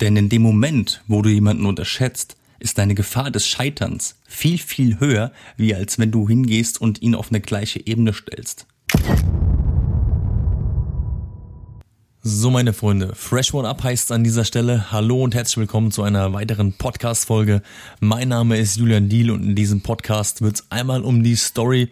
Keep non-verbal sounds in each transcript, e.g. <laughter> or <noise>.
Denn in dem Moment, wo du jemanden unterschätzt, ist deine Gefahr des Scheiterns viel, viel höher, wie als wenn du hingehst und ihn auf eine gleiche Ebene stellst. So, meine Freunde, Fresh One Up heißt an dieser Stelle Hallo und herzlich willkommen zu einer weiteren Podcast-Folge. Mein Name ist Julian Diel und in diesem Podcast wird es einmal um die Story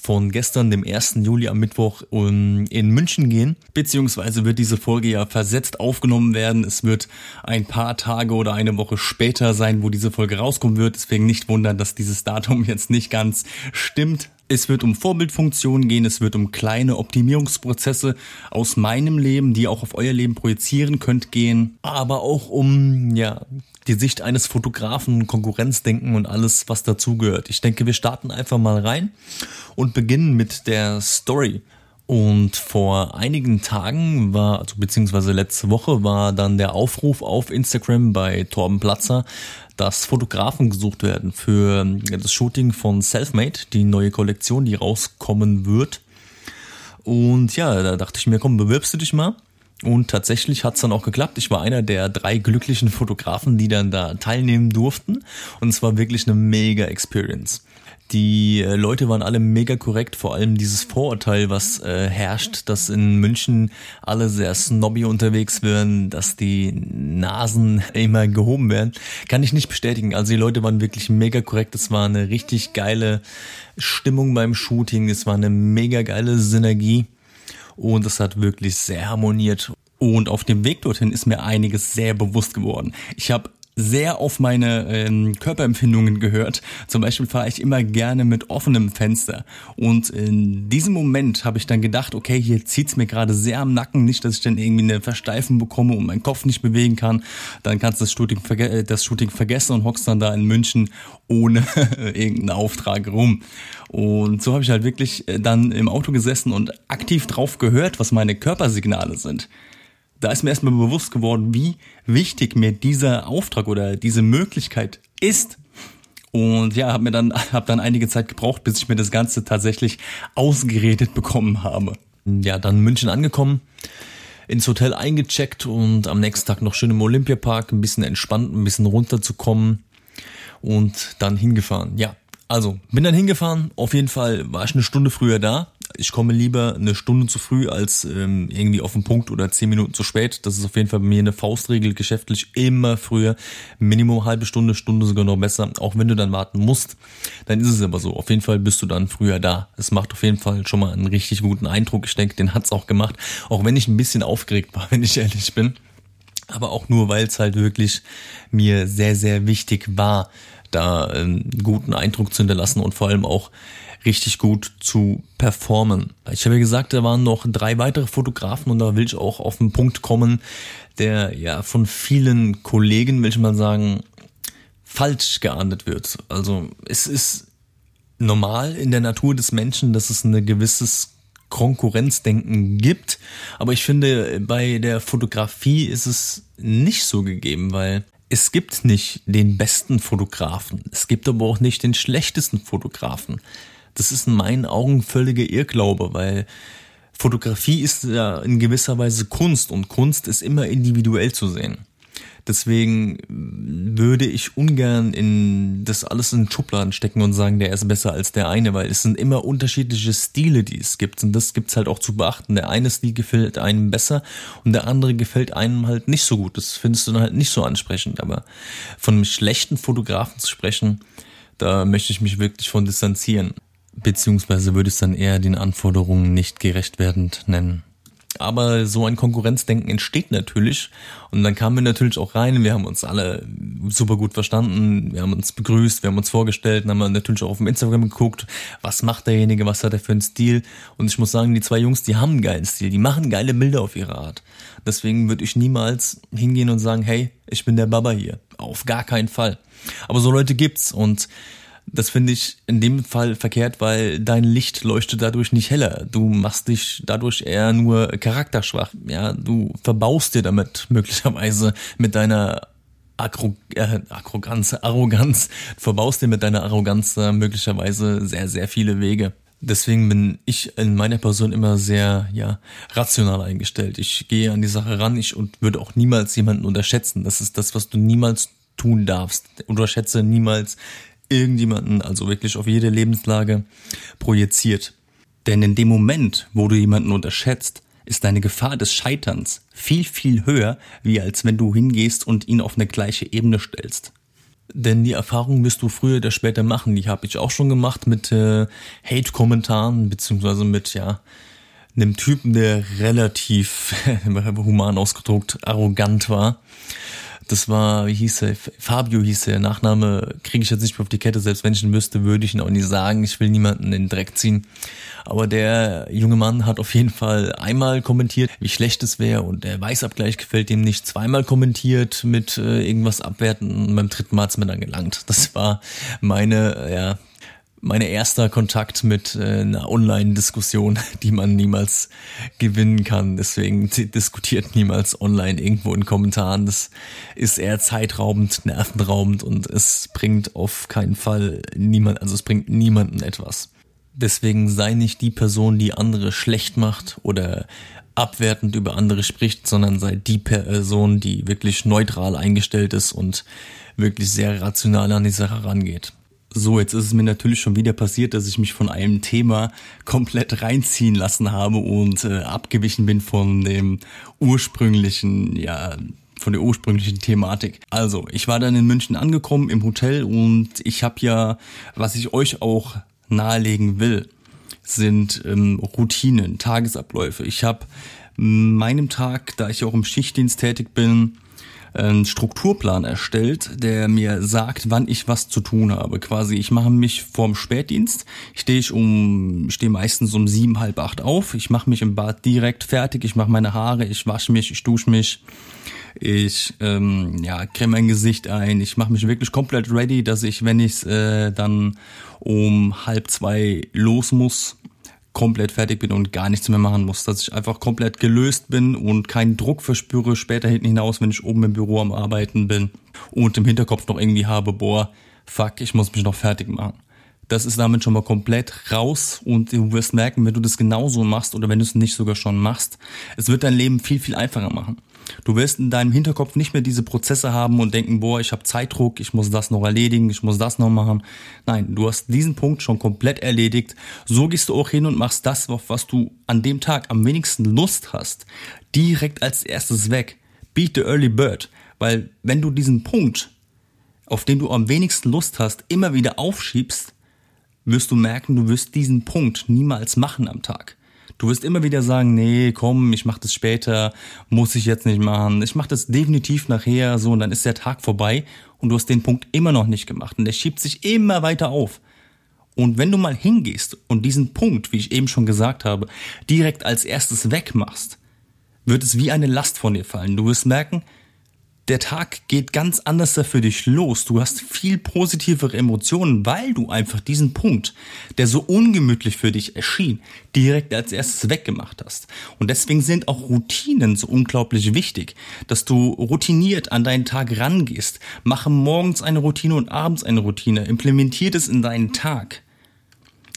von gestern, dem 1. Juli am Mittwoch in München gehen. Beziehungsweise wird diese Folge ja versetzt aufgenommen werden. Es wird ein paar Tage oder eine Woche später sein, wo diese Folge rauskommen wird. Deswegen nicht wundern, dass dieses Datum <laughs> jetzt nicht ganz stimmt. Es wird um Vorbildfunktionen gehen, es wird um kleine Optimierungsprozesse aus meinem Leben, die ihr auch auf euer Leben projizieren könnt, gehen, aber auch um ja, die Sicht eines Fotografen, Konkurrenzdenken und alles, was dazugehört. Ich denke, wir starten einfach mal rein und beginnen mit der Story. Und vor einigen Tagen war, also beziehungsweise letzte Woche war dann der Aufruf auf Instagram bei Torben Platzer, dass Fotografen gesucht werden für das Shooting von Selfmade, die neue Kollektion, die rauskommen wird. Und ja, da dachte ich mir, komm, bewirbst du dich mal? Und tatsächlich hat's dann auch geklappt. Ich war einer der drei glücklichen Fotografen, die dann da teilnehmen durften. Und es war wirklich eine mega Experience. Die äh, Leute waren alle mega korrekt, vor allem dieses Vorurteil, was äh, herrscht, dass in München alle sehr snobby unterwegs werden, dass die Nasen <laughs> immer gehoben werden, kann ich nicht bestätigen. Also die Leute waren wirklich mega korrekt. Es war eine richtig geile Stimmung beim Shooting, es war eine mega geile Synergie und es hat wirklich sehr harmoniert. Und auf dem Weg dorthin ist mir einiges sehr bewusst geworden. Ich habe sehr auf meine ähm, Körperempfindungen gehört. Zum Beispiel fahre ich immer gerne mit offenem Fenster. Und in diesem Moment habe ich dann gedacht, okay, hier zieht's mir gerade sehr am Nacken, nicht, dass ich dann irgendwie eine Versteifung bekomme und meinen Kopf nicht bewegen kann. Dann kannst du das Shooting, verge das Shooting vergessen und hockst dann da in München ohne <laughs> irgendeinen Auftrag rum. Und so habe ich halt wirklich äh, dann im Auto gesessen und aktiv drauf gehört, was meine Körpersignale sind da ist mir erstmal bewusst geworden, wie wichtig mir dieser Auftrag oder diese Möglichkeit ist. Und ja, habe mir dann hab dann einige Zeit gebraucht, bis ich mir das Ganze tatsächlich ausgeredet bekommen habe. Ja, dann München angekommen, ins Hotel eingecheckt und am nächsten Tag noch schön im Olympiapark, ein bisschen entspannt, ein bisschen runterzukommen und dann hingefahren. Ja, also bin dann hingefahren. Auf jeden Fall war ich eine Stunde früher da ich komme lieber eine Stunde zu früh als ähm, irgendwie auf den Punkt oder zehn Minuten zu spät. Das ist auf jeden Fall bei mir eine Faustregel, geschäftlich immer früher. Minimum halbe Stunde, Stunde sogar noch besser. Auch wenn du dann warten musst, dann ist es aber so. Auf jeden Fall bist du dann früher da. Es macht auf jeden Fall schon mal einen richtig guten Eindruck. Ich denke, den hat's auch gemacht. Auch wenn ich ein bisschen aufgeregt war, <laughs> wenn ich ehrlich bin. Aber auch nur, weil es halt wirklich mir sehr, sehr wichtig war, da einen guten Eindruck zu hinterlassen und vor allem auch richtig gut zu performen. Ich habe ja gesagt, da waren noch drei weitere Fotografen und da will ich auch auf den Punkt kommen, der ja von vielen Kollegen, will ich mal sagen, falsch geahndet wird. Also es ist normal in der Natur des Menschen, dass es ein gewisses Konkurrenzdenken gibt. Aber ich finde, bei der Fotografie ist es nicht so gegeben, weil es gibt nicht den besten Fotografen. Es gibt aber auch nicht den schlechtesten Fotografen. Das ist in meinen Augen völliger Irrglaube, weil Fotografie ist ja in gewisser Weise Kunst und Kunst ist immer individuell zu sehen. Deswegen würde ich ungern in das alles in Schubladen stecken und sagen, der ist besser als der eine, weil es sind immer unterschiedliche Stile, die es gibt. Und das gibt's halt auch zu beachten. Der eine Stil gefällt einem besser und der andere gefällt einem halt nicht so gut. Das findest du dann halt nicht so ansprechend. Aber von einem schlechten Fotografen zu sprechen, da möchte ich mich wirklich von distanzieren beziehungsweise würde es dann eher den Anforderungen nicht gerecht werdend nennen. Aber so ein Konkurrenzdenken entsteht natürlich. Und dann kamen wir natürlich auch rein. Wir haben uns alle super gut verstanden. Wir haben uns begrüßt, wir haben uns vorgestellt, dann haben wir natürlich auch auf dem Instagram geguckt, was macht derjenige, was hat er für einen Stil. Und ich muss sagen, die zwei Jungs, die haben einen geilen Stil. Die machen geile Bilder auf ihre Art. Deswegen würde ich niemals hingehen und sagen, hey, ich bin der Baba hier. Auf gar keinen Fall. Aber so Leute gibt's und das finde ich in dem Fall verkehrt, weil dein Licht leuchtet dadurch nicht heller. Du machst dich dadurch eher nur charakterschwach. Ja, du verbaust dir damit <laughs> möglicherweise mit deiner Agro äh, Arroganz, Arroganz, verbaust dir mit deiner Arroganz möglicherweise sehr, sehr viele Wege. Deswegen bin ich in meiner Person immer sehr, ja, rational eingestellt. Ich gehe an die Sache ran, ich und würde auch niemals jemanden unterschätzen. Das ist das, was du niemals tun darfst. Unterschätze niemals irgendjemanden, also wirklich auf jede Lebenslage projiziert. Denn in dem Moment, wo du jemanden unterschätzt, ist deine Gefahr des Scheiterns viel, viel höher, wie als wenn du hingehst und ihn auf eine gleiche Ebene stellst. Denn die Erfahrung wirst du früher oder später machen. Die habe ich auch schon gemacht mit äh, Hate-Kommentaren, beziehungsweise mit, ja, einem Typen, der relativ, <laughs> human ausgedruckt, arrogant war das war, wie hieß er, Fabio hieß er, Nachname kriege ich jetzt nicht mehr auf die Kette, selbst wenn ich ihn wüsste, würde ich ihn auch nicht sagen, ich will niemanden in den Dreck ziehen. Aber der junge Mann hat auf jeden Fall einmal kommentiert, wie schlecht es wäre und der Weißabgleich gefällt ihm nicht, zweimal kommentiert mit äh, irgendwas abwerten und beim dritten Mal hat's mir dann gelangt. Das war meine, ja, mein erster Kontakt mit äh, einer Online-Diskussion, <laughs> die man niemals gewinnen kann. Deswegen diskutiert niemals online irgendwo in Kommentaren. Das ist eher zeitraubend, nervenraubend und es bringt auf keinen Fall niemand, also es bringt niemanden etwas. Deswegen sei nicht die Person, die andere schlecht macht oder abwertend über andere spricht, sondern sei die Person, die wirklich neutral eingestellt ist und wirklich sehr rational an die Sache rangeht. So, jetzt ist es mir natürlich schon wieder passiert, dass ich mich von einem Thema komplett reinziehen lassen habe und äh, abgewichen bin von dem ursprünglichen, ja, von der ursprünglichen Thematik. Also, ich war dann in München angekommen im Hotel und ich habe ja, was ich euch auch nahelegen will, sind ähm, Routinen, Tagesabläufe. Ich habe meinem Tag, da ich auch im Schichtdienst tätig bin, einen Strukturplan erstellt, der mir sagt, wann ich was zu tun habe. Quasi, ich mache mich vorm Spätdienst, stehe ich um, stehe meistens um sieben, halb acht auf, ich mache mich im Bad direkt fertig, ich mache meine Haare, ich wasche mich, ich dusche mich, ich ähm, ja, creme mein Gesicht ein, ich mache mich wirklich komplett ready, dass ich, wenn ich äh, dann um halb zwei los muss, komplett fertig bin und gar nichts mehr machen muss, dass ich einfach komplett gelöst bin und keinen Druck verspüre später hinten hinaus, wenn ich oben im Büro am Arbeiten bin und im Hinterkopf noch irgendwie habe, boah, fuck, ich muss mich noch fertig machen. Das ist damit schon mal komplett raus und du wirst merken, wenn du das genauso machst oder wenn du es nicht sogar schon machst, es wird dein Leben viel, viel einfacher machen. Du wirst in deinem Hinterkopf nicht mehr diese Prozesse haben und denken, boah, ich habe Zeitdruck, ich muss das noch erledigen, ich muss das noch machen. Nein, du hast diesen Punkt schon komplett erledigt. So gehst du auch hin und machst das, auf was du an dem Tag am wenigsten Lust hast, direkt als erstes weg. Beat the early bird. Weil wenn du diesen Punkt, auf den du am wenigsten Lust hast, immer wieder aufschiebst, wirst du merken, du wirst diesen Punkt niemals machen am Tag. Du wirst immer wieder sagen, nee, komm, ich mach das später, muss ich jetzt nicht machen. Ich mach das definitiv nachher, so und dann ist der Tag vorbei und du hast den Punkt immer noch nicht gemacht und der schiebt sich immer weiter auf. Und wenn du mal hingehst und diesen Punkt, wie ich eben schon gesagt habe, direkt als erstes wegmachst, wird es wie eine Last von dir fallen. Du wirst merken, der Tag geht ganz anders für dich los. Du hast viel positivere Emotionen, weil du einfach diesen Punkt, der so ungemütlich für dich erschien, direkt als erstes weggemacht hast. Und deswegen sind auch Routinen so unglaublich wichtig, dass du routiniert an deinen Tag rangehst. Mache morgens eine Routine und abends eine Routine. Implementiert es in deinen Tag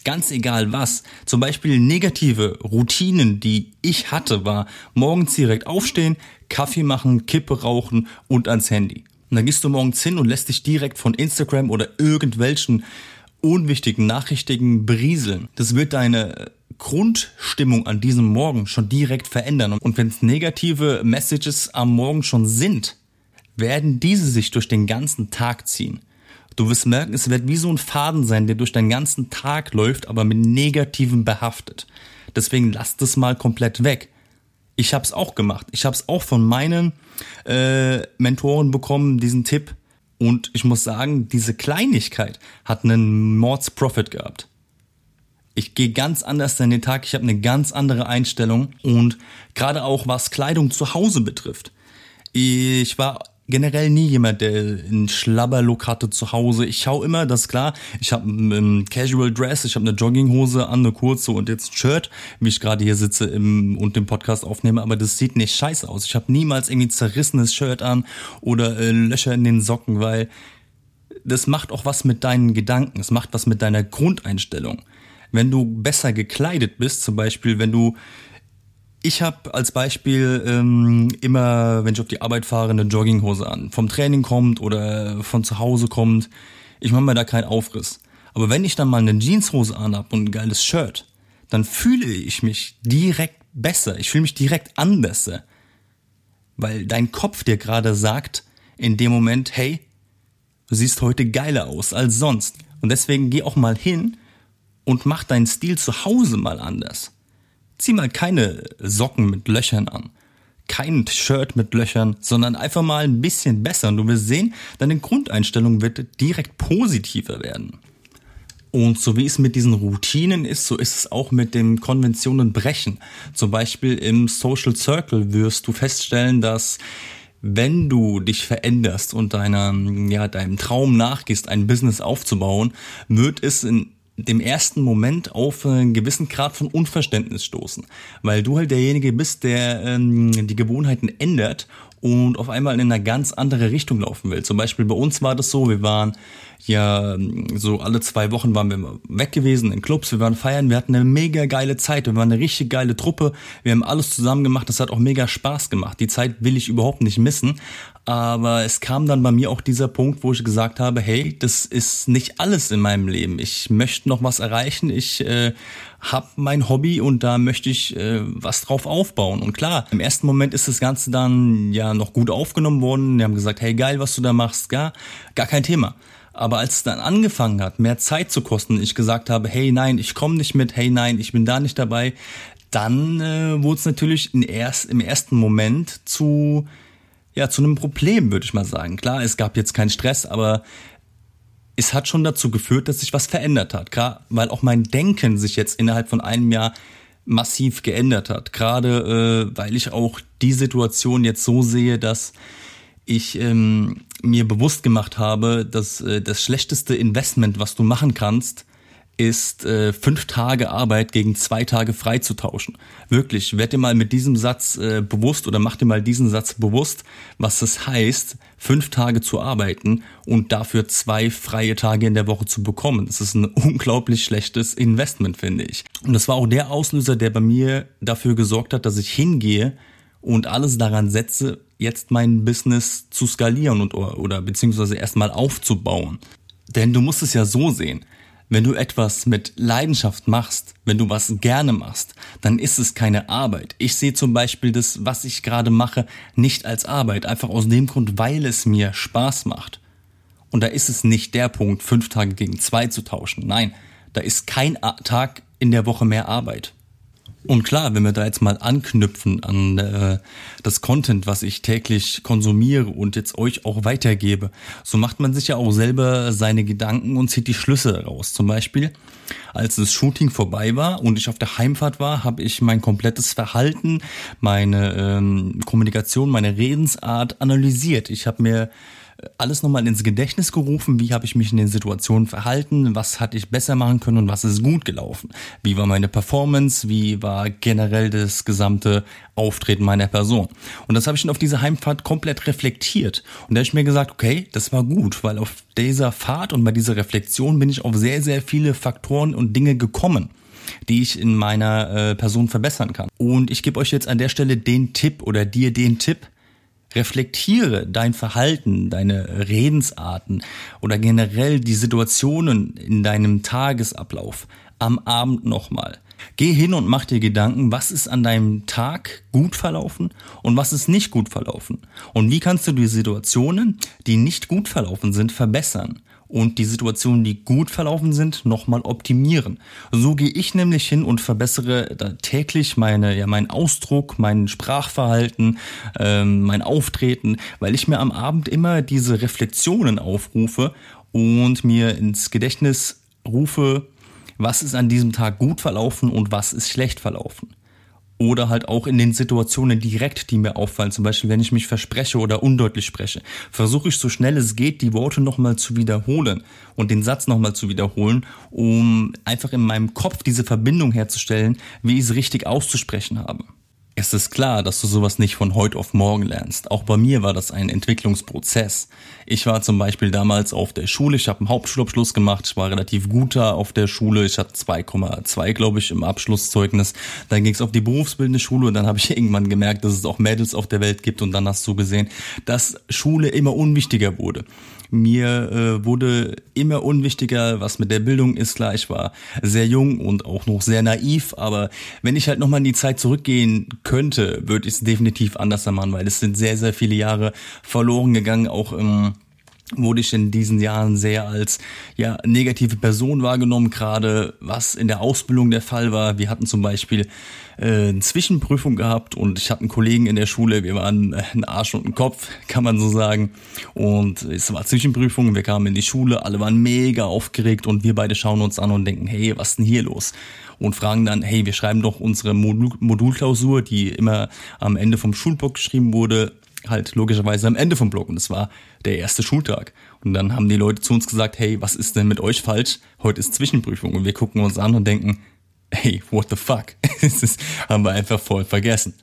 ganz egal was. Zum Beispiel negative Routinen, die ich hatte, war morgens direkt aufstehen, Kaffee machen, Kippe rauchen und ans Handy. Und dann gehst du morgens hin und lässt dich direkt von Instagram oder irgendwelchen unwichtigen Nachrichten berieseln. Das wird deine Grundstimmung an diesem Morgen schon direkt verändern. Und wenn es negative Messages am Morgen schon sind, werden diese sich durch den ganzen Tag ziehen. Du wirst merken, es wird wie so ein Faden sein, der durch deinen ganzen Tag läuft, aber mit Negativen behaftet. Deswegen lass das mal komplett weg. Ich habe es auch gemacht. Ich habe es auch von meinen äh, Mentoren bekommen, diesen Tipp. Und ich muss sagen, diese Kleinigkeit hat einen Mordsprofit gehabt. Ich gehe ganz anders in den Tag, ich habe eine ganz andere Einstellung und gerade auch was Kleidung zu Hause betrifft. Ich war generell nie jemand, der einen Schlabberlook hatte zu Hause. Ich schau immer, das ist klar, ich habe ein Casual Dress, ich habe eine Jogginghose an, eine kurze und jetzt ein Shirt, wie ich gerade hier sitze im, und den Podcast aufnehme, aber das sieht nicht scheiße aus. Ich habe niemals irgendwie zerrissenes Shirt an oder äh, Löcher in den Socken, weil das macht auch was mit deinen Gedanken, es macht was mit deiner Grundeinstellung. wenn du besser gekleidet bist, zum Beispiel, wenn du ich habe als Beispiel ähm, immer, wenn ich auf die Arbeit fahre, eine Jogginghose an. Vom Training kommt oder von zu Hause kommt. Ich mache mir da keinen Aufriss. Aber wenn ich dann mal eine Jeanshose anhab und ein geiles Shirt, dann fühle ich mich direkt besser. Ich fühle mich direkt anders. Weil dein Kopf dir gerade sagt, in dem Moment, hey, du siehst heute geiler aus als sonst. Und deswegen geh auch mal hin und mach deinen Stil zu Hause mal anders. Zieh mal keine Socken mit Löchern an. Kein Shirt mit Löchern, sondern einfach mal ein bisschen besser. Und du wirst sehen, deine Grundeinstellung wird direkt positiver werden. Und so wie es mit diesen Routinen ist, so ist es auch mit den Konventionen brechen. Zum Beispiel im Social Circle wirst du feststellen, dass wenn du dich veränderst und deiner, ja, deinem Traum nachgehst, ein Business aufzubauen, wird es in dem ersten Moment auf einen gewissen Grad von Unverständnis stoßen, weil du halt derjenige bist, der ähm, die Gewohnheiten ändert und auf einmal in eine ganz andere Richtung laufen will. Zum Beispiel bei uns war das so, wir waren ja so alle zwei Wochen waren wir weg gewesen in Clubs, wir waren feiern, wir hatten eine mega geile Zeit, wir waren eine richtig geile Truppe, wir haben alles zusammen gemacht, das hat auch mega Spaß gemacht. Die Zeit will ich überhaupt nicht missen, aber es kam dann bei mir auch dieser Punkt, wo ich gesagt habe, hey, das ist nicht alles in meinem Leben. Ich möchte noch was erreichen, ich äh, habe mein Hobby und da möchte ich äh, was drauf aufbauen. Und klar, im ersten Moment ist das Ganze dann ja noch gut aufgenommen worden. Die haben gesagt, hey geil, was du da machst, gar, gar kein Thema. Aber als es dann angefangen hat, mehr Zeit zu kosten, ich gesagt habe, hey nein, ich komme nicht mit, hey nein, ich bin da nicht dabei, dann äh, wurde es natürlich in erst, im ersten Moment zu, ja, zu einem Problem, würde ich mal sagen. Klar, es gab jetzt keinen Stress, aber es hat schon dazu geführt, dass sich was verändert hat. Gerade weil auch mein Denken sich jetzt innerhalb von einem Jahr massiv geändert hat. Gerade äh, weil ich auch die Situation jetzt so sehe, dass ich ähm, mir bewusst gemacht habe, dass äh, das schlechteste Investment, was du machen kannst, ist äh, fünf Tage Arbeit gegen zwei Tage frei zu tauschen. Wirklich, werd dir mal mit diesem Satz äh, bewusst oder mach dir mal diesen Satz bewusst, was es heißt, fünf Tage zu arbeiten und dafür zwei freie Tage in der Woche zu bekommen. Das ist ein <laughs> unglaublich schlechtes Investment, finde ich. Und das war auch der Auslöser, der bei mir dafür gesorgt hat, dass ich hingehe und alles daran setze, jetzt mein Business zu skalieren und oder, oder beziehungsweise erstmal aufzubauen. Denn du musst es ja so sehen. Wenn du etwas mit Leidenschaft machst, wenn du was gerne machst, dann ist es keine Arbeit. Ich sehe zum Beispiel das, was ich gerade mache, nicht als Arbeit, einfach aus dem Grund, weil es mir Spaß macht. Und da ist es nicht der Punkt, fünf Tage gegen zwei zu tauschen. Nein, da ist kein Tag in der Woche mehr Arbeit. Und klar, wenn wir da jetzt mal anknüpfen an äh, das Content, was ich täglich konsumiere und jetzt euch auch weitergebe, so macht man sich ja auch selber seine Gedanken und zieht die Schlüsse raus. Zum Beispiel, als das Shooting vorbei war und ich auf der Heimfahrt war, habe ich mein komplettes Verhalten, meine ähm, Kommunikation, meine Redensart analysiert. Ich habe mir alles nochmal ins Gedächtnis gerufen, wie habe ich mich in den Situationen verhalten, was hatte ich besser machen können und was ist gut gelaufen. Wie war meine Performance, wie war generell das gesamte Auftreten meiner Person. Und das habe ich dann auf dieser Heimfahrt komplett reflektiert. Und da habe ich mir gesagt, okay, das war gut, weil auf dieser Fahrt und bei dieser Reflexion bin ich auf sehr, sehr viele Faktoren und Dinge gekommen die ich in meiner äh, Person verbessern kann. Und ich gebe euch jetzt an der Stelle den Tipp oder dir den Tipp, Reflektiere dein Verhalten, deine Redensarten oder generell die Situationen in deinem Tagesablauf am Abend nochmal. Geh hin und mach dir Gedanken, was ist an deinem Tag gut verlaufen und was ist nicht gut verlaufen. Und wie kannst du die Situationen, die nicht gut verlaufen sind, verbessern und die Situationen, die gut verlaufen sind, nochmal optimieren. So gehe ich nämlich hin und verbessere täglich meine, ja, meinen Ausdruck, mein Sprachverhalten, ähm, mein Auftreten, weil ich mir am Abend immer diese Reflexionen aufrufe und mir ins Gedächtnis rufe, was ist an diesem Tag gut verlaufen und was ist schlecht verlaufen. Oder halt auch in den Situationen direkt, die mir auffallen. Zum Beispiel, wenn ich mich verspreche oder undeutlich spreche. Versuche ich so schnell es geht, die Worte nochmal zu wiederholen und den Satz nochmal zu wiederholen, um einfach in meinem Kopf diese Verbindung herzustellen, wie ich es richtig auszusprechen habe. Es ist klar, dass du sowas nicht von heute auf morgen lernst. Auch bei mir war das ein Entwicklungsprozess. Ich war zum Beispiel damals auf der Schule, ich habe einen Hauptschulabschluss gemacht, ich war relativ guter auf der Schule, ich hatte 2,2 glaube ich im Abschlusszeugnis. Dann ging es auf die berufsbildende Schule und dann habe ich irgendwann gemerkt, dass es auch Mädels auf der Welt gibt und dann hast du gesehen, dass Schule immer unwichtiger wurde. Mir äh, wurde immer unwichtiger, was mit der Bildung ist. Klar, ich war sehr jung und auch noch sehr naiv, aber wenn ich halt nochmal in die Zeit zurückgehen könnte, würde ich es definitiv anders machen, weil es sind sehr, sehr viele Jahre verloren gegangen, auch im wurde ich in diesen Jahren sehr als ja negative Person wahrgenommen, gerade was in der Ausbildung der Fall war. Wir hatten zum Beispiel äh, eine Zwischenprüfung gehabt und ich hatte einen Kollegen in der Schule, wir waren äh, ein Arsch und ein Kopf, <laughs> kann man so sagen. Und es war Zwischenprüfung, wir kamen in die Schule, alle waren mega aufgeregt und wir beide schauen uns an und denken, hey, was ist denn hier los? Und fragen dann, hey, wir schreiben doch unsere Modul Modulklausur, die immer am Ende vom Schulblock geschrieben wurde, halt logischerweise am Ende vom Block und es war der erste Schultag. Und dann haben die Leute zu uns gesagt, hey, was ist denn mit euch falsch? Heute ist Zwischenprüfung und wir gucken uns an und denken, hey, what the fuck? <laughs> das haben wir einfach voll vergessen.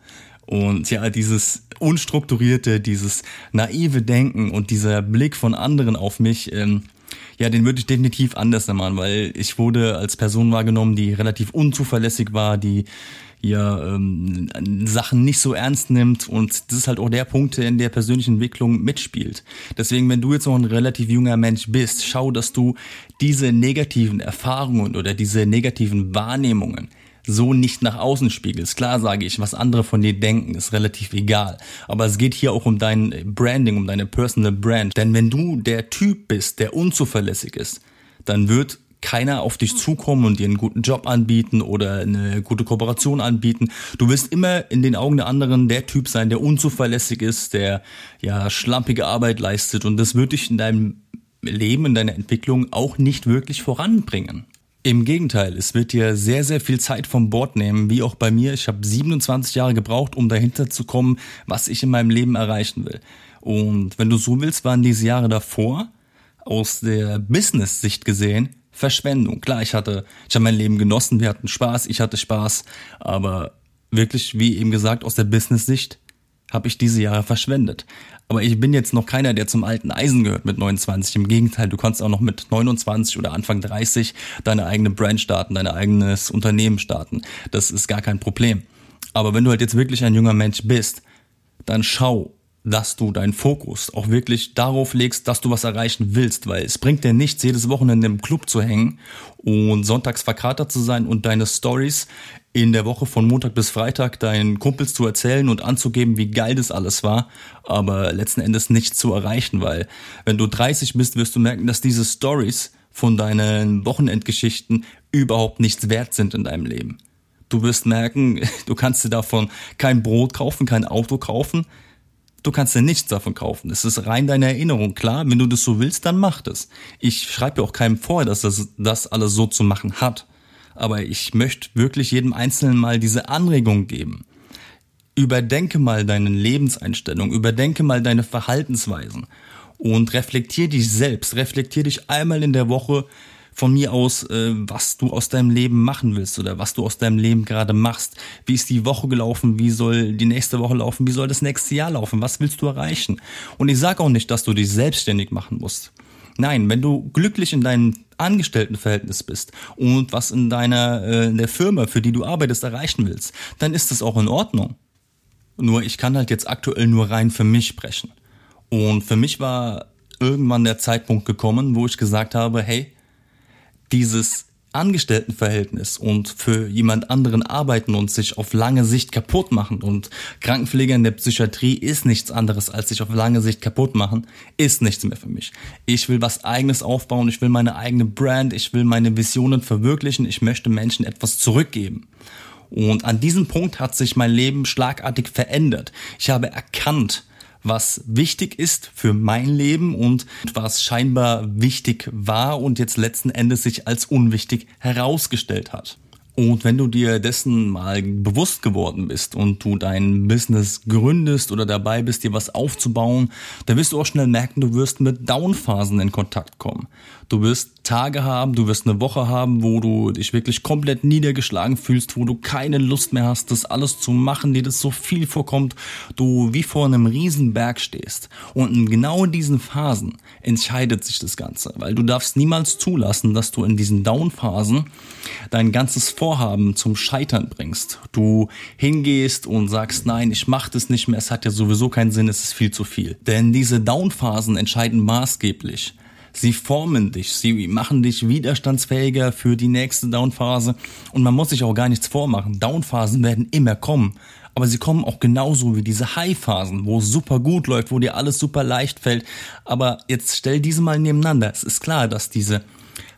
Und ja, dieses unstrukturierte, dieses naive Denken und dieser Blick von anderen auf mich, ähm, ja, den würde ich definitiv anders machen, weil ich wurde als Person wahrgenommen, die relativ unzuverlässig war, die ja ähm, Sachen nicht so ernst nimmt und das ist halt auch der Punkt, der in der persönlichen Entwicklung mitspielt. Deswegen, wenn du jetzt noch ein relativ junger Mensch bist, schau, dass du diese negativen Erfahrungen oder diese negativen Wahrnehmungen so nicht nach außen spiegelst. Klar sage ich, was andere von dir denken, ist relativ egal. Aber es geht hier auch um dein Branding, um deine Personal Brand. Denn wenn du der Typ bist, der unzuverlässig ist, dann wird keiner auf dich zukommen und dir einen guten Job anbieten oder eine gute Kooperation anbieten. Du wirst immer in den Augen der anderen der Typ sein, der unzuverlässig ist, der ja schlampige Arbeit leistet und das wird dich in deinem Leben, in deiner Entwicklung auch nicht wirklich voranbringen. Im Gegenteil, es wird dir sehr, sehr viel Zeit vom Bord nehmen, wie auch bei mir. Ich habe 27 Jahre gebraucht, um dahinter zu kommen, was ich in meinem Leben erreichen will. Und wenn du so willst, waren diese Jahre davor aus der Business-Sicht gesehen Verschwendung. Klar, ich hatte, ich habe mein Leben genossen, wir hatten Spaß, ich hatte Spaß, aber wirklich, wie eben gesagt, aus der Business-Sicht habe ich diese Jahre verschwendet. Aber ich bin jetzt noch keiner, der zum alten Eisen gehört mit 29. Im Gegenteil, du kannst auch noch mit 29 oder Anfang 30 deine eigene Brand starten, dein eigenes Unternehmen starten. Das ist gar kein Problem. Aber wenn du halt jetzt wirklich ein junger Mensch bist, dann schau, dass du deinen Fokus auch wirklich darauf legst, dass du was erreichen willst, weil es bringt dir nichts, jedes Wochenende im Club zu hängen und sonntags verkatert zu sein und deine Stories in der Woche von Montag bis Freitag deinen Kumpels zu erzählen und anzugeben, wie geil das alles war, aber letzten Endes nichts zu erreichen, weil wenn du 30 bist, wirst du merken, dass diese Stories von deinen Wochenendgeschichten überhaupt nichts wert sind in deinem Leben. Du wirst merken, <laughs> du kannst dir davon kein Brot kaufen, kein Auto kaufen, Du kannst dir nichts davon kaufen. Es ist rein deine Erinnerung. Klar, wenn du das so willst, dann mach das. Ich schreibe ja auch keinem vor, dass das, das alles so zu machen hat. Aber ich möchte wirklich jedem Einzelnen mal diese Anregung geben. Überdenke mal deine Lebenseinstellung, überdenke mal deine Verhaltensweisen und reflektier dich selbst. Reflektier dich einmal in der Woche, von mir aus, äh, was du aus deinem Leben machen willst oder was du aus deinem Leben gerade machst. Wie ist die Woche gelaufen? Wie soll die nächste Woche laufen? Wie soll das nächste Jahr laufen? Was willst du erreichen? Und ich sage auch nicht, dass du dich selbstständig machen musst. Nein, wenn du glücklich in deinem Angestelltenverhältnis bist und was in deiner äh, in der Firma, für die du arbeitest, erreichen willst, dann ist das auch in Ordnung. Nur ich kann halt jetzt aktuell nur rein für mich sprechen. Und für mich war irgendwann der Zeitpunkt gekommen, wo ich gesagt habe, hey, dieses Angestelltenverhältnis und für jemand anderen arbeiten und sich auf lange Sicht kaputt machen und Krankenpfleger in der Psychiatrie ist nichts anderes als sich auf lange Sicht kaputt machen, ist nichts mehr für mich. Ich will was eigenes aufbauen, ich will meine eigene Brand, ich will meine Visionen verwirklichen, ich möchte Menschen etwas zurückgeben. Und an diesem Punkt hat sich mein Leben schlagartig verändert. Ich habe erkannt, was wichtig ist für mein Leben und was scheinbar wichtig war und jetzt letzten Endes sich als unwichtig herausgestellt hat. Und wenn du dir dessen mal bewusst geworden bist und du dein Business gründest oder dabei bist, dir was aufzubauen, dann wirst du auch schnell merken, du wirst mit Downphasen in Kontakt kommen. Du wirst Tage haben, du wirst eine Woche haben, wo du dich wirklich komplett niedergeschlagen fühlst, wo du keine Lust mehr hast, das alles zu machen, dir das so viel vorkommt, du wie vor einem Riesenberg stehst. Und in genau diesen Phasen entscheidet sich das Ganze, weil du darfst niemals zulassen, dass du in diesen Downphasen dein ganzes Vorhaben zum Scheitern bringst. Du hingehst und sagst, nein, ich mach das nicht mehr, es hat ja sowieso keinen Sinn, es ist viel zu viel. Denn diese Downphasen entscheiden maßgeblich, Sie formen dich, sie machen dich widerstandsfähiger für die nächste Downphase und man muss sich auch gar nichts vormachen. Downphasen werden immer kommen, aber sie kommen auch genauso wie diese High-Phasen, wo es super gut läuft, wo dir alles super leicht fällt. Aber jetzt stell diese mal nebeneinander. Es ist klar, dass diese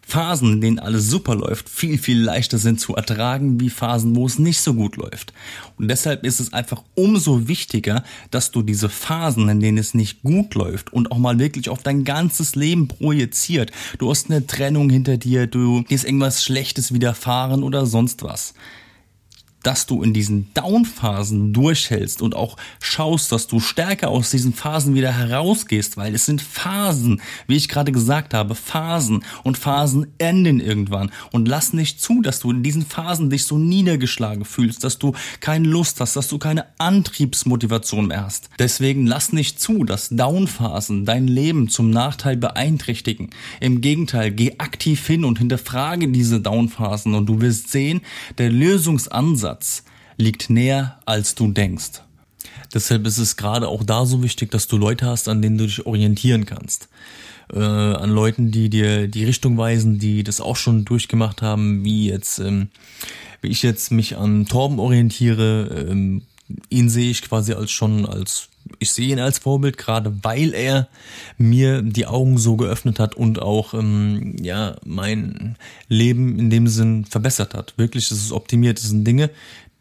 Phasen, in denen alles super läuft, viel, viel leichter sind zu ertragen wie Phasen, wo es nicht so gut läuft. Und deshalb ist es einfach umso wichtiger, dass du diese Phasen, in denen es nicht gut läuft und auch mal wirklich auf dein ganzes Leben projiziert. Du hast eine Trennung hinter dir, du ist irgendwas Schlechtes widerfahren oder sonst was dass du in diesen Down-Phasen durchhältst und auch schaust, dass du stärker aus diesen Phasen wieder herausgehst, weil es sind Phasen, wie ich gerade gesagt habe, Phasen und Phasen enden irgendwann und lass nicht zu, dass du in diesen Phasen dich so niedergeschlagen fühlst, dass du keine Lust hast, dass du keine Antriebsmotivation mehr hast. Deswegen lass nicht zu, dass Down-Phasen dein Leben zum Nachteil beeinträchtigen. Im Gegenteil, geh aktiv hin und hinterfrage diese Down-Phasen und du wirst sehen, der Lösungsansatz Ansatz liegt näher, als du denkst. Deshalb ist es gerade auch da so wichtig, dass du Leute hast, an denen du dich orientieren kannst. Äh, an Leuten, die dir die Richtung weisen, die das auch schon durchgemacht haben, wie jetzt, ähm, wie ich jetzt mich an Torben orientiere. Ähm, ihn sehe ich quasi als schon als ich sehe ihn als Vorbild, gerade weil er mir die Augen so geöffnet hat und auch ähm, ja mein Leben in dem Sinn verbessert hat. Wirklich, es ist optimiert. Es sind Dinge,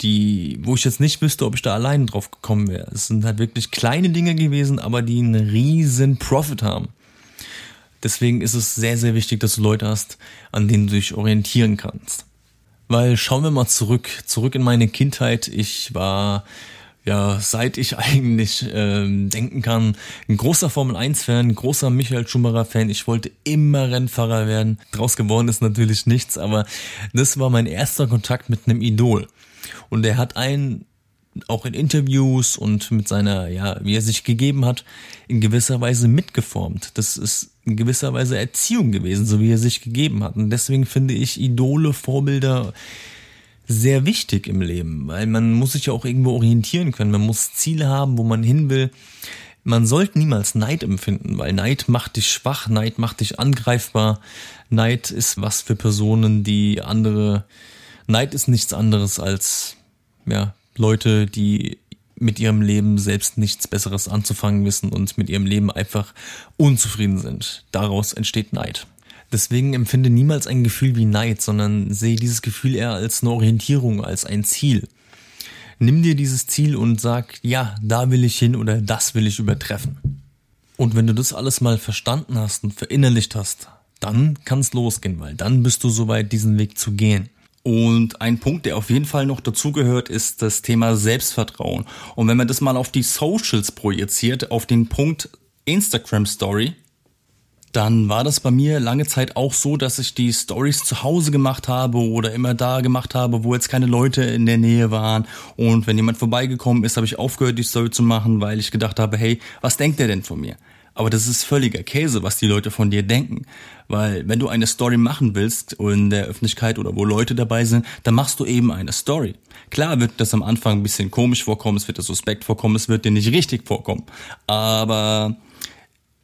die, wo ich jetzt nicht wüsste, ob ich da alleine drauf gekommen wäre. Es sind halt wirklich kleine Dinge gewesen, aber die einen riesen Profit haben. Deswegen ist es sehr, sehr wichtig, dass du Leute hast, an denen du dich orientieren kannst. Weil schauen wir mal zurück, zurück in meine Kindheit. Ich war ja, seit ich <laughs> eigentlich ähm, denken kann, ein großer Formel 1-Fan, großer Michael Schumacher-Fan. Ich wollte immer Rennfahrer werden. Draus geworden ist natürlich nichts, aber das war mein erster Kontakt mit einem Idol. Und er hat einen auch in Interviews und mit seiner, ja, wie er sich gegeben hat, in gewisser Weise mitgeformt. Das ist in gewisser Weise Erziehung gewesen, so wie er sich gegeben hat. Und deswegen finde ich Idole, Vorbilder sehr wichtig im Leben, weil man muss sich ja auch irgendwo orientieren können. Man muss Ziele haben, wo man hin will. Man sollte niemals Neid empfinden, weil Neid macht dich schwach, Neid macht dich angreifbar. Neid ist was für Personen, die andere. Neid ist nichts anderes als ja Leute, die mit ihrem Leben selbst nichts Besseres anzufangen wissen und mit ihrem Leben einfach unzufrieden sind. Daraus entsteht Neid. Deswegen empfinde niemals ein Gefühl wie Neid, sondern sehe dieses Gefühl eher als eine Orientierung, als ein Ziel. Nimm dir dieses Ziel und sag, ja, da will ich hin oder das will ich übertreffen. Und wenn du das alles mal verstanden hast und verinnerlicht hast, dann kann es losgehen, weil dann bist du soweit, diesen Weg zu gehen. Und ein Punkt, der auf jeden Fall noch dazugehört, ist das Thema Selbstvertrauen. Und wenn man das mal auf die Socials projiziert, auf den Punkt Instagram Story, dann war das bei mir lange Zeit auch so, dass ich die Stories zu Hause gemacht habe oder immer da gemacht habe, wo jetzt keine Leute in der Nähe waren. Und wenn jemand vorbeigekommen ist, habe ich aufgehört, die Story zu machen, weil ich gedacht habe, hey, was denkt der denn von mir? Aber das ist völliger Käse, was die Leute von dir denken. Weil wenn du eine Story machen willst in der Öffentlichkeit oder wo Leute dabei sind, dann machst du eben eine Story. Klar wird das am Anfang ein bisschen komisch vorkommen, es wird dir suspekt vorkommen, es wird dir nicht richtig vorkommen. Aber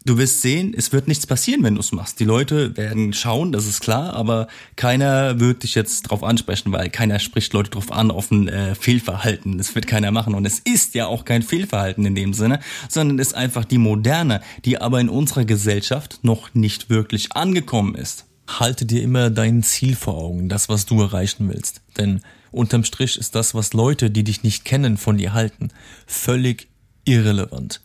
du wirst sehen, es wird nichts passieren, wenn du es machst. Die Leute werden schauen, das ist klar, aber keiner wird dich jetzt drauf ansprechen, weil keiner spricht Leute drauf an, auf ein äh, Fehlverhalten. Das wird keiner machen. Und es ist ja auch kein Fehlverhalten in dem Sinne, sondern ist einfach die moderne, die aber in unserer Gesellschaft noch nicht wirklich angekommen ist. Halte dir immer dein Ziel vor Augen, das, was du erreichen willst. Denn unterm Strich ist das, was Leute, die dich nicht kennen, von dir halten, völlig irrelevant.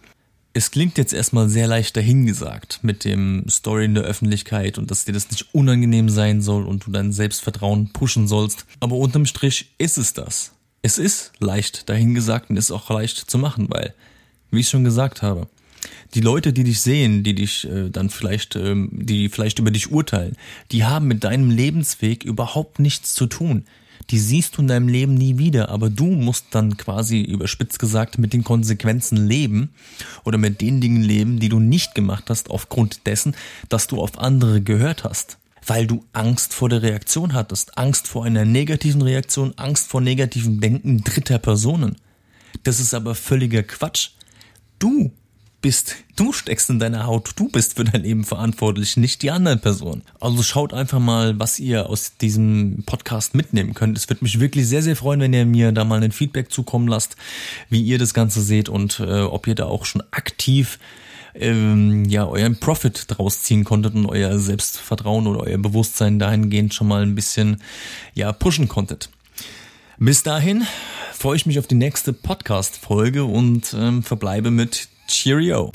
Es klingt jetzt erstmal sehr leicht dahingesagt mit dem Story in der Öffentlichkeit und dass dir das nicht unangenehm sein soll und du dein Selbstvertrauen pushen sollst. Aber unterm Strich ist es das. Es ist leicht dahingesagt und ist auch leicht zu machen, weil, wie ich schon gesagt habe, die Leute, die dich sehen, die dich äh, dann vielleicht, ähm, die vielleicht über dich urteilen, die haben mit deinem Lebensweg überhaupt nichts zu tun. Die siehst du in deinem Leben nie wieder, aber du musst dann quasi überspitzt gesagt mit den Konsequenzen leben oder mit den Dingen leben, die du nicht gemacht hast aufgrund dessen, dass du auf andere gehört hast. Weil du Angst vor der Reaktion hattest, Angst vor einer negativen Reaktion, Angst vor negativem Denken dritter Personen. Das ist aber völliger Quatsch. Du bist, du steckst in deiner Haut, du bist für dein Leben verantwortlich, nicht die anderen Personen. Also schaut einfach mal, was ihr aus diesem Podcast mitnehmen könnt. Es würde mich wirklich sehr, sehr freuen, wenn ihr mir da mal ein Feedback zukommen lasst, wie ihr das Ganze seht und äh, ob ihr da auch schon aktiv ähm, ja euren Profit draus ziehen konntet und euer Selbstvertrauen oder euer Bewusstsein dahingehend schon mal ein bisschen ja pushen konntet. Bis dahin freue ich mich auf die nächste Podcast-Folge und ähm, verbleibe mit Cheerio.